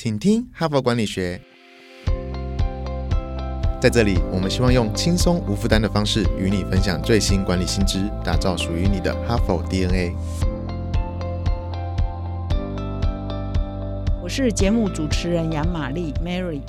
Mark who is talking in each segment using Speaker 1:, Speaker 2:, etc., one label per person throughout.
Speaker 1: 请听哈佛管理学。在这里，我们希望用轻松无负担的方式与你分享最新管理新知，打造属于你的哈佛 DNA。
Speaker 2: 我是节目主持人杨玛丽 Mary。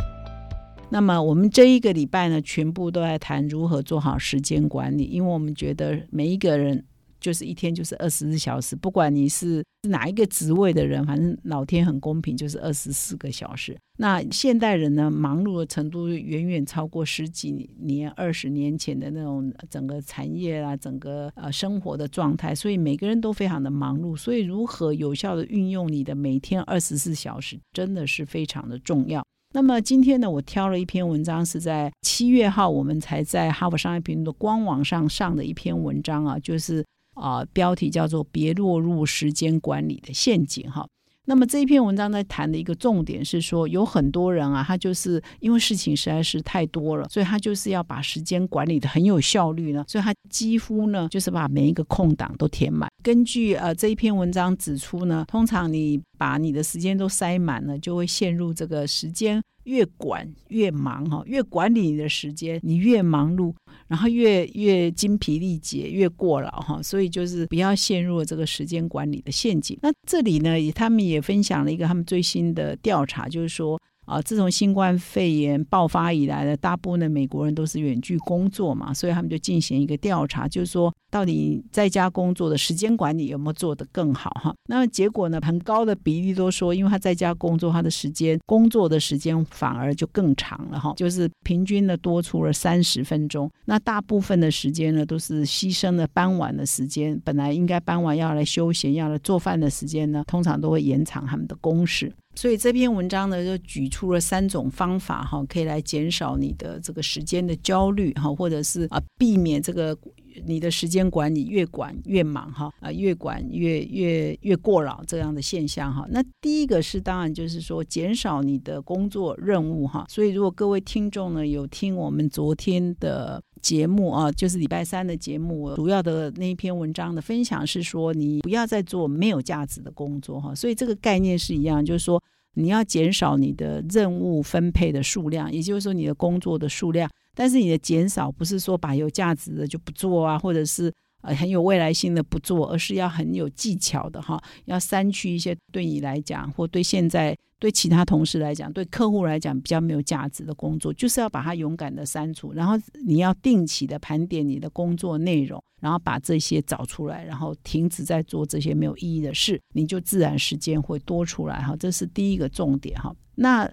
Speaker 2: 那么我们这一个礼拜呢，全部都在谈如何做好时间管理，因为我们觉得每一个人。就是一天就是二十四小时，不管你是哪一个职位的人，反正老天很公平，就是二十四个小时。那现代人呢，忙碌的程度远远超过十几年、二十年前的那种整个产业啊，整个呃生活的状态，所以每个人都非常的忙碌。所以如何有效的运用你的每天二十四小时，真的是非常的重要。那么今天呢，我挑了一篇文章，是在七月号我们才在哈佛商业评论的官网上上的一篇文章啊，就是。啊，标题叫做“别落入时间管理的陷阱”哈。那么这一篇文章在谈的一个重点是说，有很多人啊，他就是因为事情实在是太多了，所以他就是要把时间管理的很有效率呢，所以他几乎呢就是把每一个空档都填满。根据呃这一篇文章指出呢，通常你把你的时间都塞满了，就会陷入这个时间越管越忙哈，越管理你的时间，你越忙碌。然后越越精疲力竭，越过劳哈，所以就是不要陷入这个时间管理的陷阱。那这里呢，他们也分享了一个他们最新的调查，就是说。啊，自从新冠肺炎爆发以来呢大部分的美国人都是远距工作嘛，所以他们就进行一个调查，就是说到底在家工作的时间管理有没有做得更好哈？那么结果呢，很高的比例都说，因为他在家工作，他的时间工作的时间反而就更长了哈，就是平均的多出了三十分钟。那大部分的时间呢，都是牺牲了傍晚的时间，本来应该傍晚要来休闲、要来做饭的时间呢，通常都会延长他们的工时。所以这篇文章呢，就举出了三种方法哈，可以来减少你的这个时间的焦虑哈，或者是啊避免这个你的时间管理越管越忙哈，啊越管越越越过劳这样的现象哈。那第一个是当然就是说减少你的工作任务哈。所以如果各位听众呢有听我们昨天的。节目啊，就是礼拜三的节目，主要的那一篇文章的分享是说，你不要再做没有价值的工作哈。所以这个概念是一样，就是说你要减少你的任务分配的数量，也就是说你的工作的数量。但是你的减少不是说把有价值的就不做啊，或者是呃很有未来性的不做，而是要很有技巧的哈，要删去一些对你来讲或对现在。对其他同事来讲，对客户来讲比较没有价值的工作，就是要把它勇敢的删除。然后你要定期的盘点你的工作内容，然后把这些找出来，然后停止在做这些没有意义的事，你就自然时间会多出来哈。这是第一个重点哈。那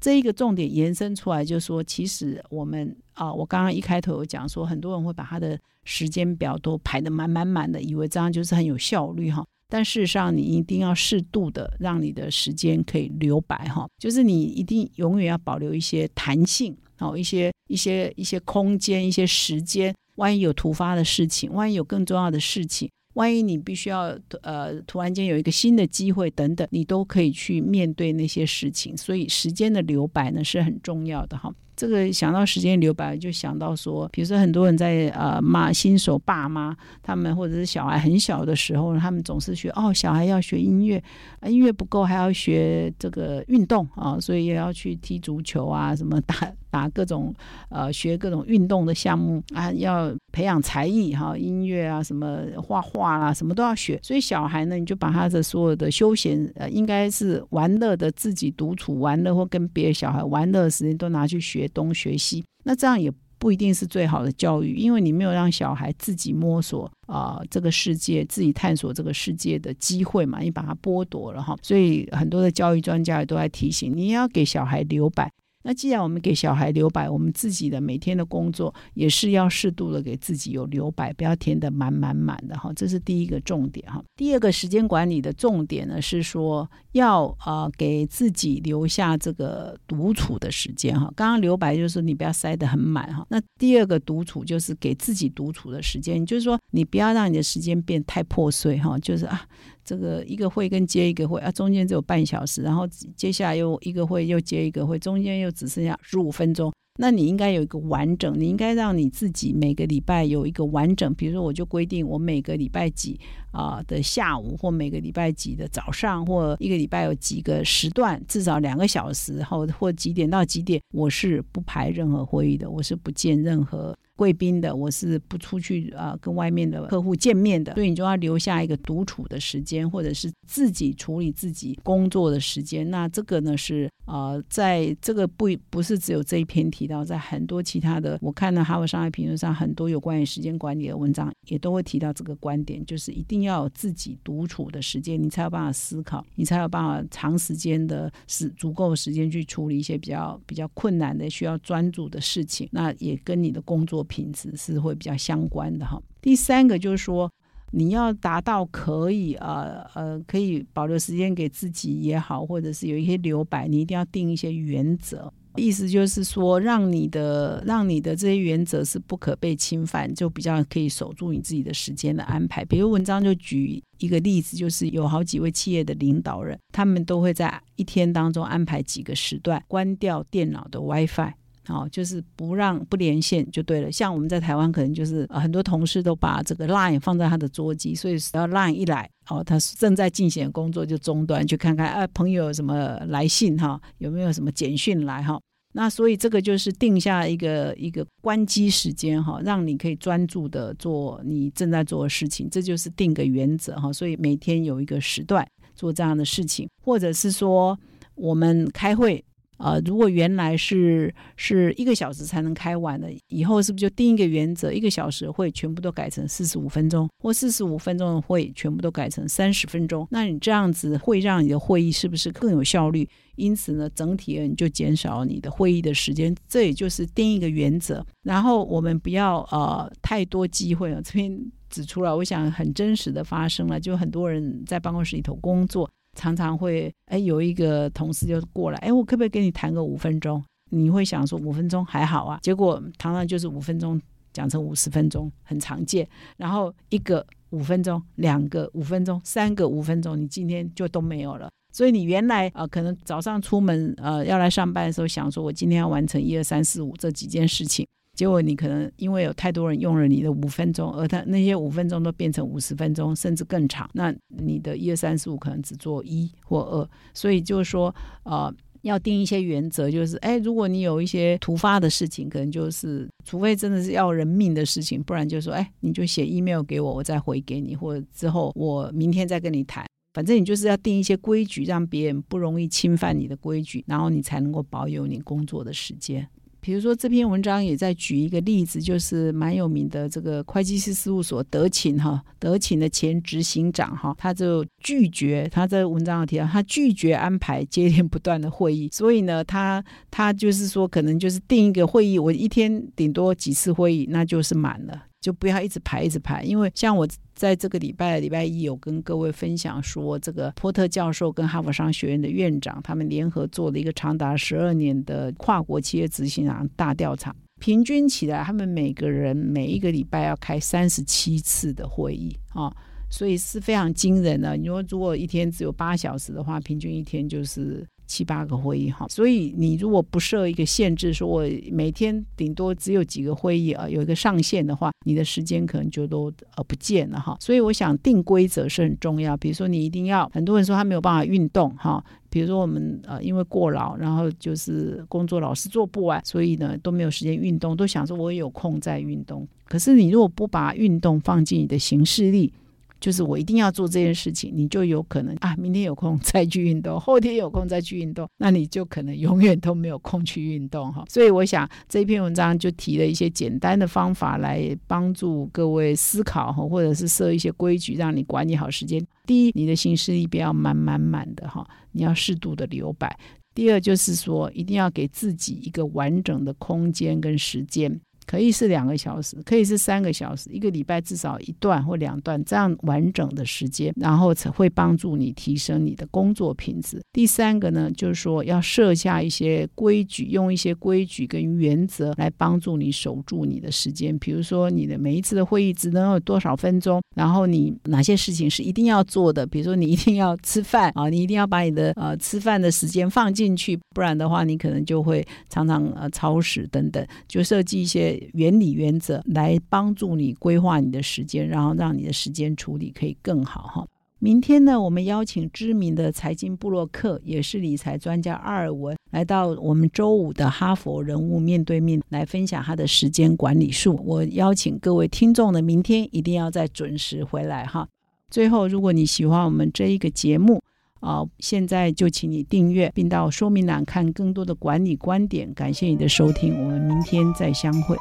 Speaker 2: 这一个重点延伸出来，就是说，其实我们啊，我刚刚一开头有讲说，很多人会把他的时间表都排得满满满的，以为这样就是很有效率哈。但事实上，你一定要适度的让你的时间可以留白哈，就是你一定永远要保留一些弹性，哦，一些一些一些空间，一些时间。万一有突发的事情，万一有更重要的事情，万一你必须要呃突然间有一个新的机会等等，你都可以去面对那些事情。所以时间的留白呢是很重要的哈。这个想到时间留白，就想到说，比如说很多人在呃骂新手爸妈，他们或者是小孩很小的时候，他们总是学哦，小孩要学音乐，音乐不够还要学这个运动啊，所以也要去踢足球啊，什么打打各种呃学各种运动的项目啊，要培养才艺哈，音乐啊，什么画画啦，什么都要学。所以小孩呢，你就把他的所有的休闲呃，应该是玩乐的自己独处玩乐或跟别的小孩玩乐的时间都拿去学。东学西，那这样也不一定是最好的教育，因为你没有让小孩自己摸索啊这个世界，自己探索这个世界的机会嘛，你把它剥夺了哈。所以很多的教育专家也都在提醒，你要给小孩留白。那既然我们给小孩留白，我们自己的每天的工作也是要适度的给自己有留白，不要填得满满满的哈。这是第一个重点哈。第二个时间管理的重点呢是说要呃给自己留下这个独处的时间哈。刚刚留白就是你不要塞得很满哈。那第二个独处就是给自己独处的时间，就是说你不要让你的时间变太破碎哈。就是啊。这个一个会跟接一个会啊，中间只有半小时，然后接下来又一个会又接一个会，中间又只剩下十五分钟。那你应该有一个完整，你应该让你自己每个礼拜有一个完整。比如说，我就规定我每个礼拜几啊的下午，或每个礼拜几的早上，或一个礼拜有几个时段，至少两个小时，后或几点到几点，我是不排任何会议的，我是不见任何。贵宾的，我是不出去啊，跟外面的客户见面的，所以你就要留下一个独处的时间，或者是自己处理自己工作的时间。那这个呢是呃，在这个不不是只有这一篇提到，在很多其他的，我看到哈佛商业评论上很多有关于时间管理的文章，也都会提到这个观点，就是一定要有自己独处的时间，你才有办法思考，你才有办法长时间的是足够的时间去处理一些比较比较困难的需要专注的事情。那也跟你的工作。品质是会比较相关的哈。第三个就是说，你要达到可以呃呃可以保留时间给自己也好，或者是有一些留白，你一定要定一些原则。意思就是说，让你的让你的这些原则是不可被侵犯，就比较可以守住你自己的时间的安排。比如文章就举一个例子，就是有好几位企业的领导人，他们都会在一天当中安排几个时段，关掉电脑的 WiFi。哦，就是不让不连线就对了。像我们在台湾，可能就是很多同事都把这个 Line 放在他的桌机，所以只要 Line 一来，哦，他正在进行工作就中断，去看看啊朋友有什么来信哈，有没有什么简讯来哈。那所以这个就是定下一个一个关机时间哈，让你可以专注的做你正在做的事情，这就是定个原则哈。所以每天有一个时段做这样的事情，或者是说我们开会。呃，如果原来是是一个小时才能开完的，以后是不是就定一个原则，一个小时会全部都改成四十五分钟，或四十五分钟的会全部都改成三十分钟？那你这样子会让你的会议是不是更有效率？因此呢，整体你就减少你的会议的时间。这也就是定一个原则。然后我们不要呃太多机会啊，这边指出了，我想很真实的发生了，就很多人在办公室里头工作。常常会哎，有一个同事就过来，哎，我可不可以跟你谈个五分钟？你会想说五分钟还好啊，结果常常就是五分钟讲成五十分钟，很常见。然后一个五分钟，两个五分钟，三个五分钟，你今天就都没有了。所以你原来啊，可能早上出门呃要来上班的时候，想说我今天要完成一二三四五这几件事情。结果你可能因为有太多人用了你的五分钟，而他那些五分钟都变成五十分钟，甚至更长。那你的一二三四五可能只做一或二，所以就是说，呃，要定一些原则，就是，哎，如果你有一些突发的事情，可能就是，除非真的是要人命的事情，不然就说，哎，你就写 email 给我，我再回给你，或者之后我明天再跟你谈。反正你就是要定一些规矩，让别人不容易侵犯你的规矩，然后你才能够保有你工作的时间。比如说这篇文章也在举一个例子，就是蛮有名的这个会计师事务所德勤哈，德勤的前执行长哈，他就拒绝他在文章上提到，他拒绝安排接连不断的会议，所以呢，他他就是说可能就是定一个会议，我一天顶多几次会议，那就是满了。就不要一直排一直排，因为像我在这个礼拜礼拜一有跟各位分享说，这个波特教授跟哈佛商学院的院长他们联合做了一个长达十二年的跨国企业执行长大调查，平均起来他们每个人每一个礼拜要开三十七次的会议啊，所以是非常惊人的。你说如果一天只有八小时的话，平均一天就是。七八个会议哈，所以你如果不设一个限制，说我每天顶多只有几个会议啊，有一个上限的话，你的时间可能就都呃不见了哈。所以我想定规则是很重要。比如说你一定要，很多人说他没有办法运动哈，比如说我们呃因为过劳，然后就是工作老是做不完，所以呢都没有时间运动，都想说我有空再运动。可是你如果不把运动放进你的行事历，就是我一定要做这件事情，你就有可能啊，明天有空再去运动，后天有空再去运动，那你就可能永远都没有空去运动哈。所以我想这篇文章就提了一些简单的方法来帮助各位思考哈，或者是设一些规矩，让你管理好时间。第一，你的行事历不要满满满的哈，你要适度的留白。第二，就是说一定要给自己一个完整的空间跟时间。可以是两个小时，可以是三个小时，一个礼拜至少一段或两段这样完整的时间，然后才会帮助你提升你的工作品质。第三个呢，就是说要设下一些规矩，用一些规矩跟原则来帮助你守住你的时间。比如说，你的每一次的会议只能有多少分钟，然后你哪些事情是一定要做的，比如说你一定要吃饭啊，你一定要把你的呃吃饭的时间放进去，不然的话你可能就会常常呃超时等等，就设计一些。原理原则来帮助你规划你的时间，然后让你的时间处理可以更好哈。明天呢，我们邀请知名的财经布洛克，也是理财专家阿尔文，来到我们周五的哈佛人物面对面来分享他的时间管理术。我邀请各位听众呢，明天一定要再准时回来哈。最后，如果你喜欢我们这一个节目，啊，现在就请你订阅，并到说明栏看更多的管理观点。感谢你的收听，我们明天再相会。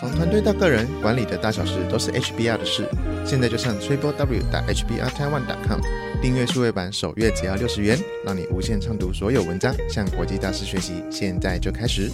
Speaker 1: 从团队到个人，管理的大小事都是 HBR 的事。现在就上 triple w 打 HBR Taiwan com 订阅数位版，首月只要六十元，让你无限畅读所有文章，向国际大师学习。现在就开始。